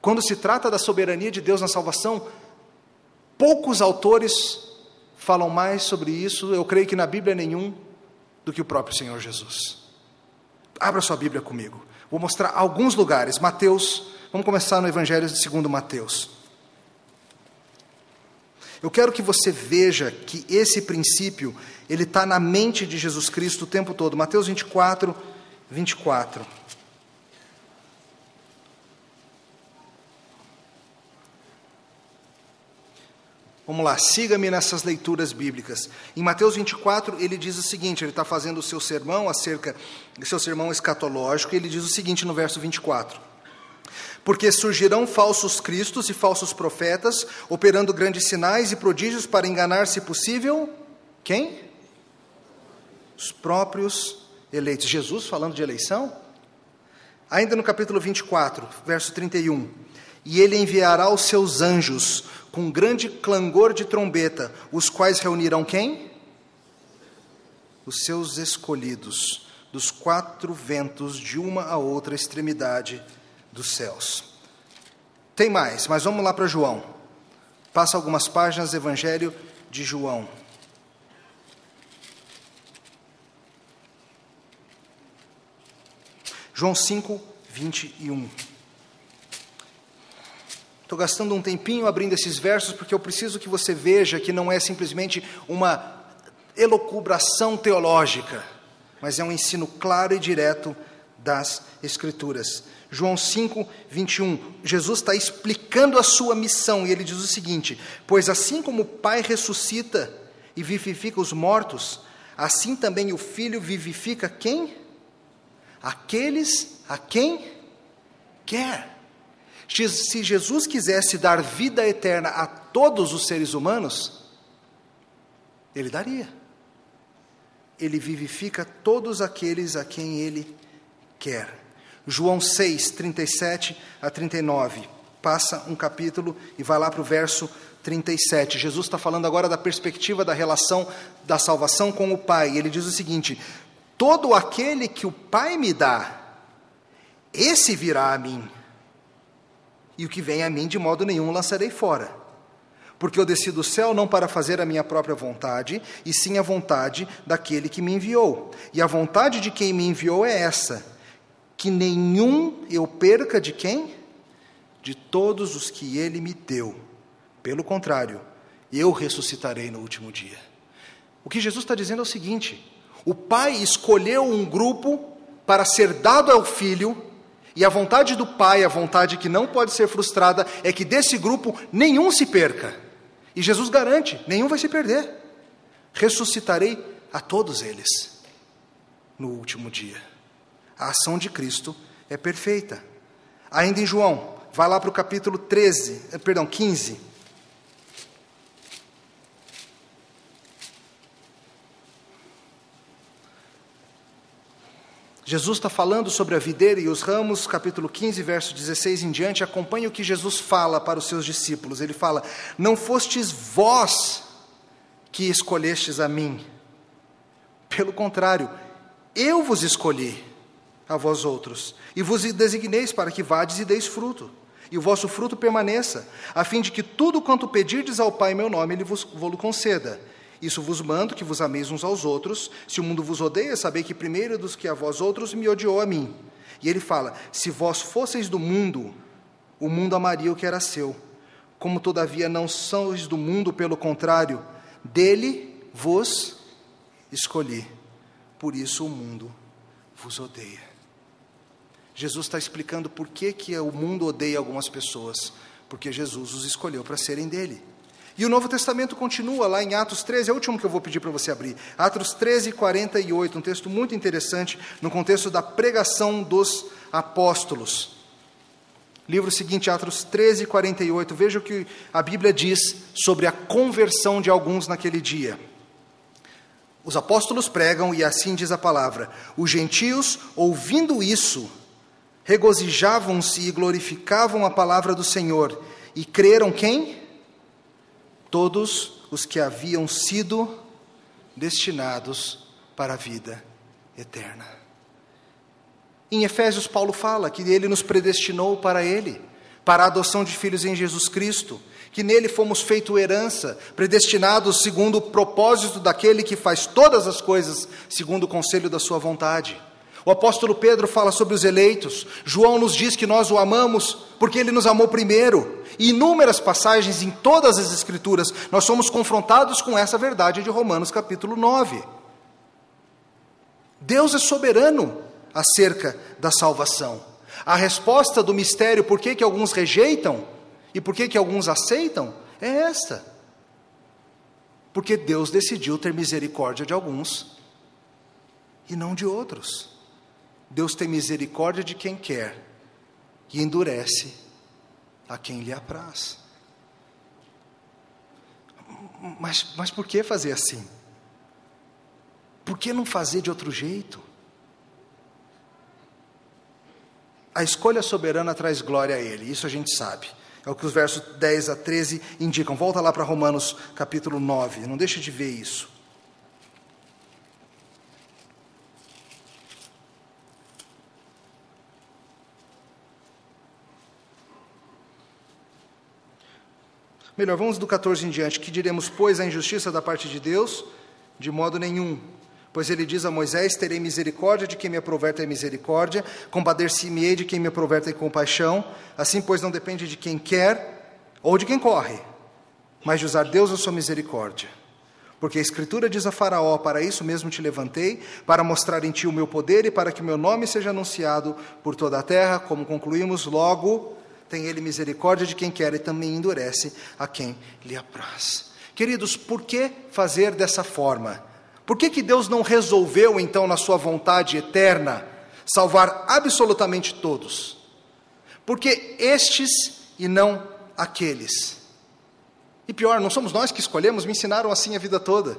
Quando se trata da soberania de Deus na salvação, poucos autores falam mais sobre isso, eu creio que na Bíblia nenhum, do que o próprio Senhor Jesus. Abra sua Bíblia comigo. Vou mostrar alguns lugares. Mateus Vamos começar no Evangelho de segundo Mateus. Eu quero que você veja que esse princípio, ele está na mente de Jesus Cristo o tempo todo. Mateus 24, 24. Vamos lá, siga-me nessas leituras bíblicas. Em Mateus 24, ele diz o seguinte: ele está fazendo o seu sermão acerca seu sermão escatológico, e ele diz o seguinte no verso 24 porque surgirão falsos cristos e falsos profetas, operando grandes sinais e prodígios para enganar, se possível, quem? Os próprios eleitos. Jesus falando de eleição? Ainda no capítulo 24, verso 31. E ele enviará os seus anjos com grande clangor de trombeta, os quais reunirão quem? Os seus escolhidos, dos quatro ventos, de uma a outra extremidade dos céus. Tem mais, mas vamos lá para João. Passa algumas páginas do Evangelho de João. João 5, 21. Estou gastando um tempinho abrindo esses versos porque eu preciso que você veja que não é simplesmente uma elocubração teológica, mas é um ensino claro e direto das Escrituras. João 5, 21. Jesus está explicando a sua missão e ele diz o seguinte: Pois assim como o Pai ressuscita e vivifica os mortos, assim também o Filho vivifica quem? Aqueles a quem quer. Se Jesus quisesse dar vida eterna a todos os seres humanos, ele daria. Ele vivifica todos aqueles a quem ele quer. João 6, 37 a 39. Passa um capítulo e vai lá para o verso 37. Jesus está falando agora da perspectiva da relação da salvação com o Pai. Ele diz o seguinte: Todo aquele que o Pai me dá, esse virá a mim. E o que vem a mim, de modo nenhum lançarei fora. Porque eu desci do céu não para fazer a minha própria vontade, e sim a vontade daquele que me enviou. E a vontade de quem me enviou é essa: que nenhum eu perca de quem? De todos os que ele me deu. Pelo contrário, eu ressuscitarei no último dia. O que Jesus está dizendo é o seguinte: o pai escolheu um grupo para ser dado ao filho, e a vontade do pai, a vontade que não pode ser frustrada, é que desse grupo nenhum se perca. E Jesus garante: nenhum vai se perder. Ressuscitarei a todos eles no último dia. A ação de Cristo é perfeita. Ainda em João, vai lá para o capítulo 13, eh, perdão, 15. Jesus está falando sobre a videira e os ramos, capítulo 15, verso 16 em diante. Acompanhe o que Jesus fala para os seus discípulos. Ele fala: Não fostes vós que escolhestes a mim. Pelo contrário, eu vos escolhi a vós outros, e vos designeis para que vades e deis fruto, e o vosso fruto permaneça, a fim de que tudo quanto pedirdes ao Pai em meu nome, Ele vos, vos conceda. Isso vos mando, que vos ameis uns aos outros. Se o mundo vos odeia, sabei que primeiro dos que a vós outros me odiou a mim. E ele fala: Se vós fosseis do mundo, o mundo amaria o que era seu. Como todavia não sois do mundo, pelo contrário, dele vos escolhi. Por isso o mundo vos odeia. Jesus está explicando por que, que o mundo odeia algumas pessoas. Porque Jesus os escolheu para serem dele. E o Novo Testamento continua lá em Atos 13, é o último que eu vou pedir para você abrir. Atos 13, 48, um texto muito interessante no contexto da pregação dos apóstolos. Livro seguinte, Atos 13, 48. Veja o que a Bíblia diz sobre a conversão de alguns naquele dia. Os apóstolos pregam e assim diz a palavra: Os gentios, ouvindo isso, regozijavam-se e glorificavam a palavra do Senhor. E creram quem? todos os que haviam sido destinados para a vida eterna. Em Efésios, Paulo fala que ele nos predestinou para ele, para a adoção de filhos em Jesus Cristo, que nele fomos feito herança, predestinados segundo o propósito daquele que faz todas as coisas segundo o conselho da sua vontade. O apóstolo Pedro fala sobre os eleitos. João nos diz que nós o amamos porque ele nos amou primeiro. E inúmeras passagens em todas as Escrituras nós somos confrontados com essa verdade de Romanos capítulo 9. Deus é soberano acerca da salvação. A resposta do mistério por que, que alguns rejeitam e por que, que alguns aceitam é esta. Porque Deus decidiu ter misericórdia de alguns e não de outros. Deus tem misericórdia de quem quer e endurece a quem lhe apraz. Mas, mas por que fazer assim? Por que não fazer de outro jeito? A escolha soberana traz glória a Ele, isso a gente sabe. É o que os versos 10 a 13 indicam. Volta lá para Romanos capítulo 9, não deixe de ver isso. Melhor, vamos do 14 em diante. Que diremos, pois, a injustiça da parte de Deus? De modo nenhum. Pois ele diz a Moisés: Terei misericórdia de quem me aprover ter misericórdia, compadecer-me-ei de quem me aprover ter compaixão. Assim, pois, não depende de quem quer ou de quem corre, mas de usar Deus a sua misericórdia. Porque a Escritura diz a Faraó: Para isso mesmo te levantei, para mostrar em ti o meu poder e para que o meu nome seja anunciado por toda a terra. Como concluímos, logo tem ele misericórdia de quem quer e também endurece a quem lhe apraz. Queridos, por que fazer dessa forma? Por que, que Deus não resolveu, então, na sua vontade eterna, salvar absolutamente todos? Porque estes e não aqueles. E pior, não somos nós que escolhemos, me ensinaram assim a vida toda.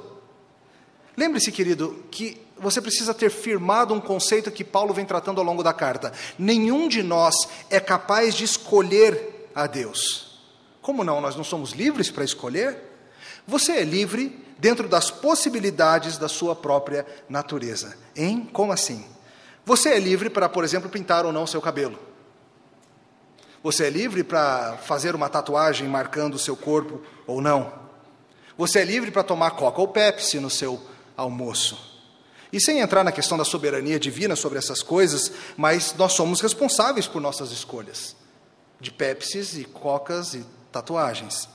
Lembre-se, querido, que você precisa ter firmado um conceito que Paulo vem tratando ao longo da carta. Nenhum de nós é capaz de escolher a Deus. Como não? Nós não somos livres para escolher? Você é livre dentro das possibilidades da sua própria natureza. Hein? Como assim? Você é livre para, por exemplo, pintar ou não o seu cabelo. Você é livre para fazer uma tatuagem marcando o seu corpo ou não. Você é livre para tomar Coca ou Pepsi no seu almoço. E sem entrar na questão da soberania divina sobre essas coisas, mas nós somos responsáveis por nossas escolhas de Pepsis e Cocas e tatuagens.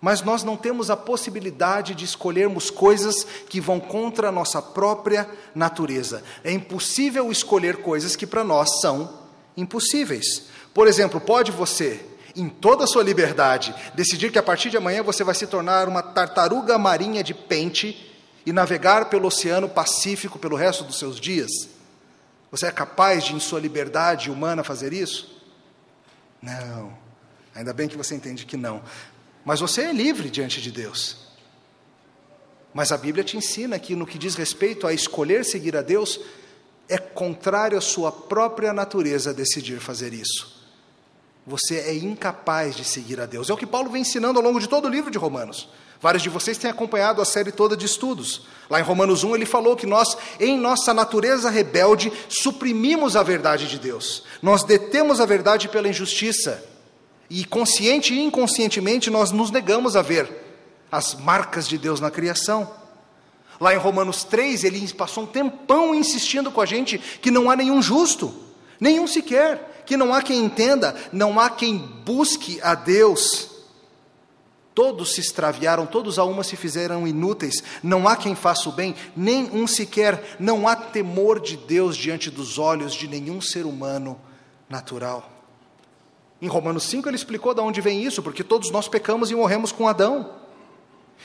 Mas nós não temos a possibilidade de escolhermos coisas que vão contra a nossa própria natureza. É impossível escolher coisas que para nós são impossíveis. Por exemplo, pode você, em toda a sua liberdade, decidir que a partir de amanhã você vai se tornar uma tartaruga marinha de pente e navegar pelo Oceano Pacífico pelo resto dos seus dias? Você é capaz de, em sua liberdade humana, fazer isso? Não. Ainda bem que você entende que não. Mas você é livre diante de Deus. Mas a Bíblia te ensina que, no que diz respeito a escolher seguir a Deus, é contrário à sua própria natureza decidir fazer isso. Você é incapaz de seguir a Deus. É o que Paulo vem ensinando ao longo de todo o livro de Romanos. Vários de vocês têm acompanhado a série toda de estudos. Lá em Romanos 1 ele falou que nós, em nossa natureza rebelde, suprimimos a verdade de Deus. Nós detemos a verdade pela injustiça. E consciente e inconscientemente nós nos negamos a ver as marcas de Deus na criação. Lá em Romanos 3, ele passou um tempão insistindo com a gente que não há nenhum justo, nenhum sequer, que não há quem entenda, não há quem busque a Deus. Todos se extraviaram, todos a uma se fizeram inúteis, não há quem faça o bem, nem um sequer, não há temor de Deus diante dos olhos de nenhum ser humano natural. Em Romanos 5 ele explicou de onde vem isso, porque todos nós pecamos e morremos com Adão.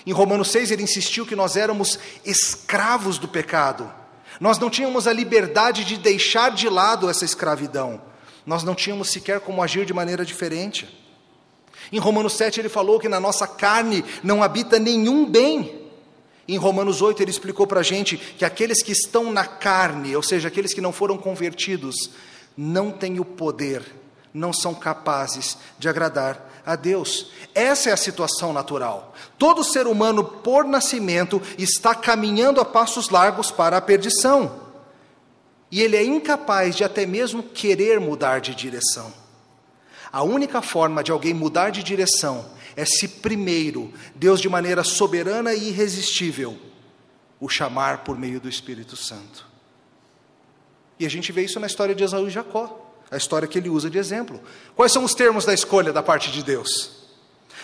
Em Romanos 6 ele insistiu que nós éramos escravos do pecado. Nós não tínhamos a liberdade de deixar de lado essa escravidão. Nós não tínhamos sequer como agir de maneira diferente. Em Romanos 7 ele falou que na nossa carne não habita nenhum bem. Em Romanos 8 ele explicou para a gente que aqueles que estão na carne, ou seja, aqueles que não foram convertidos, não têm o poder não são capazes de agradar a Deus. Essa é a situação natural. Todo ser humano, por nascimento, está caminhando a passos largos para a perdição. E ele é incapaz de até mesmo querer mudar de direção. A única forma de alguém mudar de direção é se primeiro Deus, de maneira soberana e irresistível, o chamar por meio do Espírito Santo. E a gente vê isso na história de Esaú e Jacó a história que ele usa de exemplo. Quais são os termos da escolha da parte de Deus?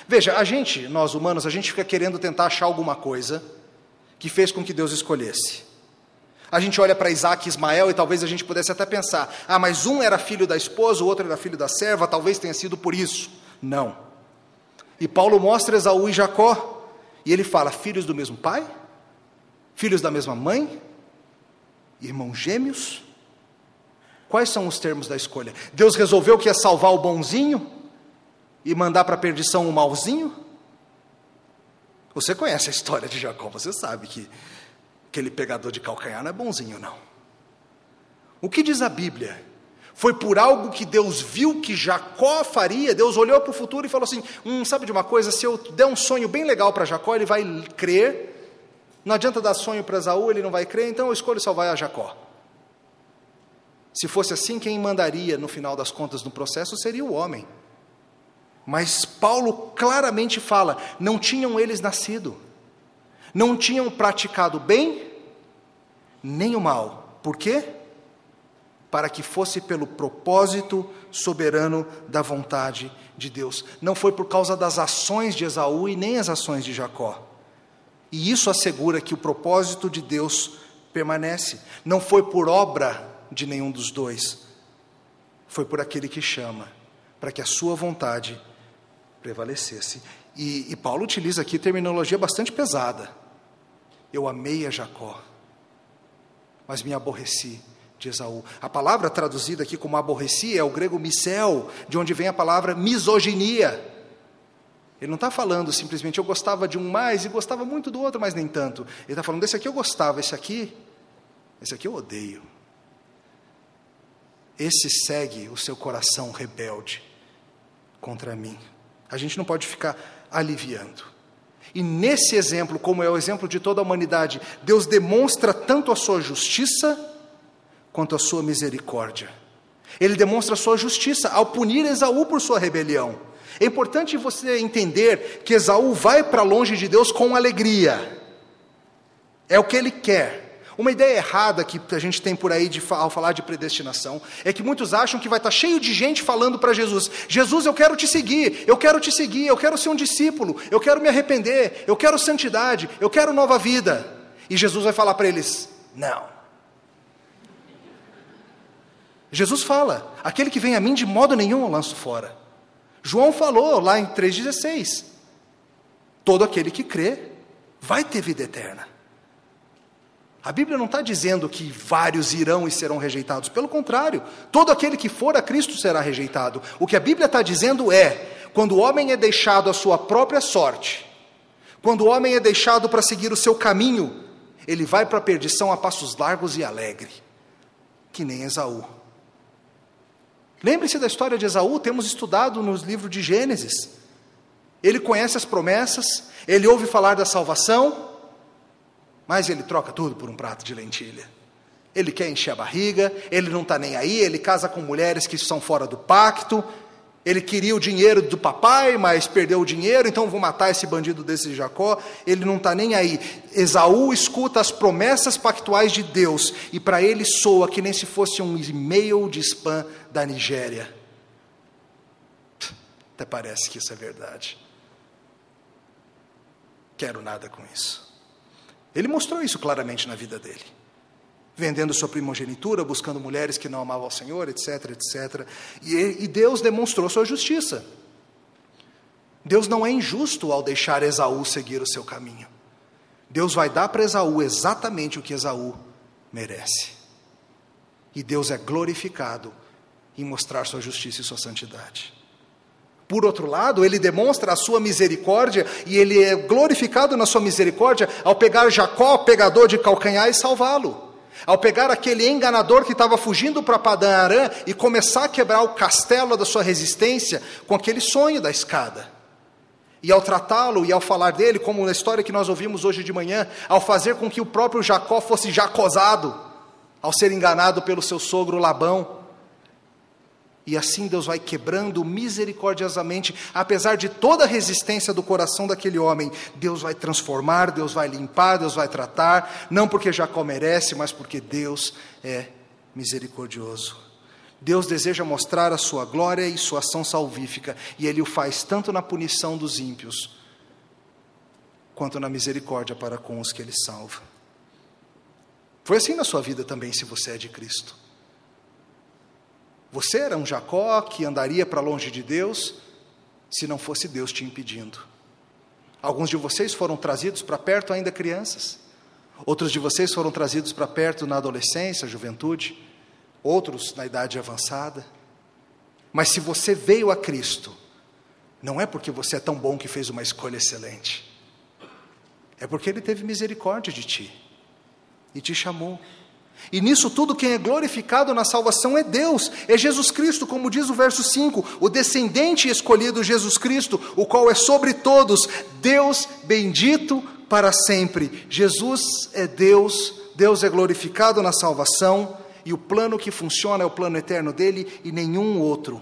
Veja, a gente, nós humanos, a gente fica querendo tentar achar alguma coisa que fez com que Deus escolhesse. A gente olha para Isaac e Ismael e talvez a gente pudesse até pensar: ah, mas um era filho da esposa, o outro era filho da serva, talvez tenha sido por isso. Não. E Paulo mostra Esaú e Jacó, e ele fala: filhos do mesmo pai? Filhos da mesma mãe? Irmãos gêmeos? Quais são os termos da escolha? Deus resolveu que ia salvar o bonzinho e mandar para a perdição o malzinho? Você conhece a história de Jacó, você sabe que aquele pegador de calcanhar não é bonzinho, não. O que diz a Bíblia? Foi por algo que Deus viu que Jacó faria. Deus olhou para o futuro e falou assim: hum, sabe de uma coisa? Se eu der um sonho bem legal para Jacó, ele vai crer. Não adianta dar sonho para Esaú, ele não vai crer, então eu escolho salvar a Jacó. Se fosse assim, quem mandaria no final das contas no processo seria o homem. Mas Paulo claramente fala: não tinham eles nascido, não tinham praticado bem nem o mal. Por quê? Para que fosse pelo propósito soberano da vontade de Deus. Não foi por causa das ações de Esaú e nem as ações de Jacó. E isso assegura que o propósito de Deus permanece. Não foi por obra de nenhum dos dois. Foi por aquele que chama, para que a sua vontade prevalecesse. E, e Paulo utiliza aqui terminologia bastante pesada. Eu amei a Jacó, mas me aborreci de Esaú. A palavra traduzida aqui como aborreci é o grego misel, de onde vem a palavra misoginia. Ele não está falando simplesmente eu gostava de um mais e gostava muito do outro, mas nem tanto. Ele está falando desse aqui eu gostava, esse aqui, esse aqui eu odeio esse segue o seu coração rebelde contra mim. A gente não pode ficar aliviando. E nesse exemplo, como é o exemplo de toda a humanidade, Deus demonstra tanto a sua justiça quanto a sua misericórdia. Ele demonstra a sua justiça ao punir Esaú por sua rebelião. É importante você entender que Esaú vai para longe de Deus com alegria. É o que ele quer. Uma ideia errada que a gente tem por aí de, ao falar de predestinação é que muitos acham que vai estar cheio de gente falando para Jesus: Jesus, eu quero te seguir, eu quero te seguir, eu quero ser um discípulo, eu quero me arrepender, eu quero santidade, eu quero nova vida. E Jesus vai falar para eles: Não. Jesus fala: Aquele que vem a mim, de modo nenhum eu lanço fora. João falou lá em 3,16: Todo aquele que crê vai ter vida eterna. A Bíblia não está dizendo que vários irão e serão rejeitados, pelo contrário, todo aquele que for a Cristo será rejeitado. O que a Bíblia está dizendo é: quando o homem é deixado à sua própria sorte, quando o homem é deixado para seguir o seu caminho, ele vai para a perdição a passos largos e alegre, que nem Esaú. Lembre-se da história de Esaú, temos estudado nos livros de Gênesis. Ele conhece as promessas, ele ouve falar da salvação, mas ele troca tudo por um prato de lentilha. Ele quer encher a barriga, ele não está nem aí, ele casa com mulheres que são fora do pacto. Ele queria o dinheiro do papai, mas perdeu o dinheiro, então vou matar esse bandido desse Jacó. Ele não está nem aí. Esaú escuta as promessas pactuais de Deus e para ele soa que nem se fosse um e-mail de spam da Nigéria. Até parece que isso é verdade. Quero nada com isso. Ele mostrou isso claramente na vida dele. Vendendo sua primogenitura, buscando mulheres que não amavam ao Senhor, etc, etc. E, e Deus demonstrou sua justiça. Deus não é injusto ao deixar Esaú seguir o seu caminho. Deus vai dar para Esaú exatamente o que Esaú merece. E Deus é glorificado em mostrar sua justiça e sua santidade. Por outro lado, ele demonstra a sua misericórdia e ele é glorificado na sua misericórdia ao pegar Jacó, pegador de calcanhar, e salvá-lo. Ao pegar aquele enganador que estava fugindo para Padã Arã e começar a quebrar o castelo da sua resistência com aquele sonho da escada. E ao tratá-lo e ao falar dele, como na história que nós ouvimos hoje de manhã, ao fazer com que o próprio Jacó fosse jacosado, ao ser enganado pelo seu sogro Labão, e assim Deus vai quebrando misericordiosamente, apesar de toda a resistência do coração daquele homem, Deus vai transformar, Deus vai limpar, Deus vai tratar, não porque Jacó merece, mas porque Deus é misericordioso. Deus deseja mostrar a sua glória e sua ação salvífica, e ele o faz tanto na punição dos ímpios, quanto na misericórdia para com os que ele salva. Foi assim na sua vida também, se você é de Cristo. Você era um Jacó que andaria para longe de Deus se não fosse Deus te impedindo. Alguns de vocês foram trazidos para perto ainda crianças. Outros de vocês foram trazidos para perto na adolescência, juventude. Outros na idade avançada. Mas se você veio a Cristo, não é porque você é tão bom que fez uma escolha excelente. É porque Ele teve misericórdia de ti e te chamou. E nisso tudo, quem é glorificado na salvação é Deus, é Jesus Cristo, como diz o verso 5, o descendente escolhido Jesus Cristo, o qual é sobre todos, Deus bendito para sempre. Jesus é Deus, Deus é glorificado na salvação, e o plano que funciona é o plano eterno dele e nenhum outro.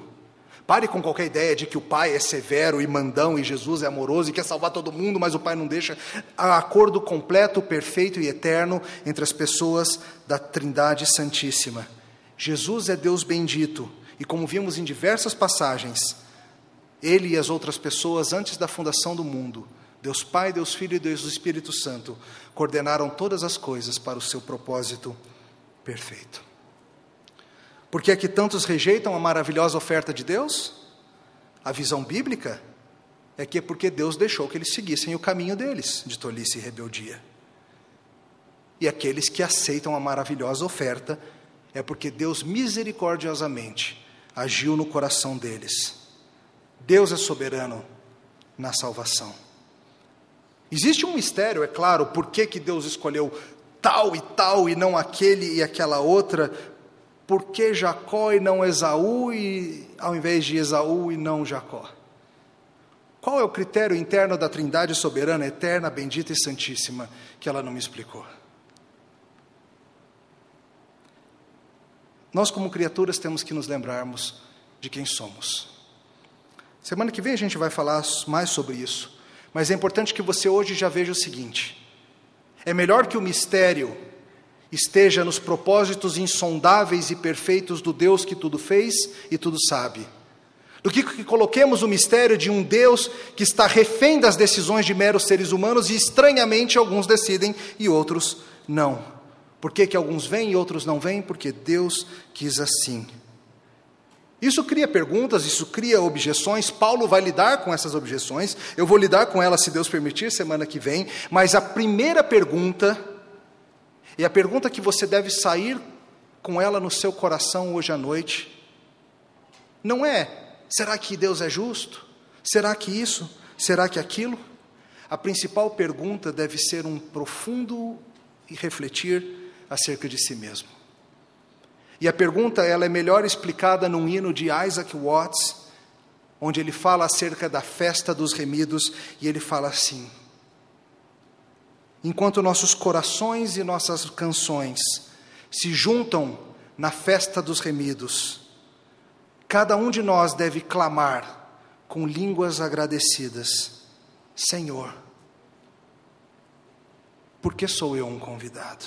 Pare com qualquer ideia de que o Pai é severo e mandão e Jesus é amoroso e quer salvar todo mundo, mas o Pai não deixa. Há acordo completo, perfeito e eterno entre as pessoas da Trindade Santíssima. Jesus é Deus bendito e, como vimos em diversas passagens, ele e as outras pessoas antes da fundação do mundo, Deus Pai, Deus Filho e Deus Espírito Santo, coordenaram todas as coisas para o seu propósito perfeito. Por que é que tantos rejeitam a maravilhosa oferta de Deus? A visão bíblica é que é porque Deus deixou que eles seguissem o caminho deles, de tolice e rebeldia. E aqueles que aceitam a maravilhosa oferta é porque Deus misericordiosamente agiu no coração deles. Deus é soberano na salvação. Existe um mistério, é claro, por que, que Deus escolheu tal e tal e não aquele e aquela outra, por que Jacó e não Esaú, e, ao invés de Esaú e não Jacó? Qual é o critério interno da Trindade soberana, eterna, bendita e santíssima que ela não me explicou? Nós, como criaturas, temos que nos lembrarmos de quem somos. Semana que vem a gente vai falar mais sobre isso, mas é importante que você hoje já veja o seguinte: é melhor que o mistério esteja nos propósitos insondáveis e perfeitos do Deus que tudo fez e tudo sabe, do que, que coloquemos o mistério de um Deus que está refém das decisões de meros seres humanos e estranhamente alguns decidem e outros não. Por que, que alguns vêm e outros não vêm? Porque Deus quis assim. Isso cria perguntas, isso cria objeções. Paulo vai lidar com essas objeções. Eu vou lidar com elas, se Deus permitir, semana que vem. Mas a primeira pergunta, e a pergunta que você deve sair com ela no seu coração hoje à noite, não é: será que Deus é justo? Será que isso? Será que aquilo? A principal pergunta deve ser um profundo e refletir acerca de si mesmo. E a pergunta ela é melhor explicada num hino de Isaac Watts, onde ele fala acerca da festa dos remidos e ele fala assim: Enquanto nossos corações e nossas canções se juntam na festa dos remidos, cada um de nós deve clamar com línguas agradecidas: Senhor, por que sou eu um convidado?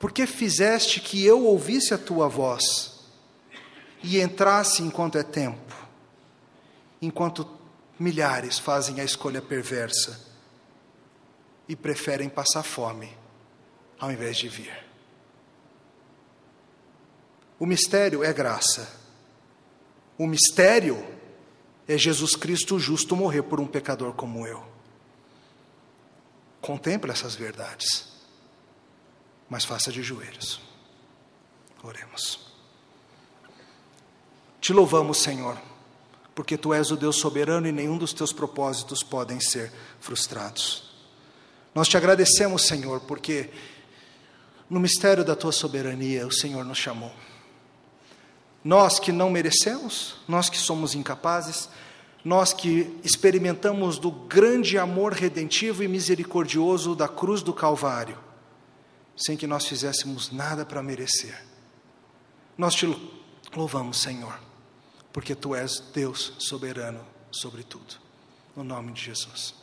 porque fizeste que eu ouvisse a tua voz e entrasse enquanto é tempo, enquanto milhares fazem a escolha perversa e preferem passar fome ao invés de vir. O mistério é graça. O mistério é Jesus Cristo justo morrer por um pecador como eu. Contemple essas verdades mas faça de joelhos. Oremos. Te louvamos, Senhor, porque tu és o Deus soberano e nenhum dos teus propósitos podem ser frustrados. Nós te agradecemos, Senhor, porque no mistério da tua soberania o Senhor nos chamou. Nós que não merecemos, nós que somos incapazes, nós que experimentamos do grande amor redentivo e misericordioso da cruz do Calvário, sem que nós fizéssemos nada para merecer. Nós te louvamos, Senhor, porque tu és Deus soberano sobre tudo. No nome de Jesus.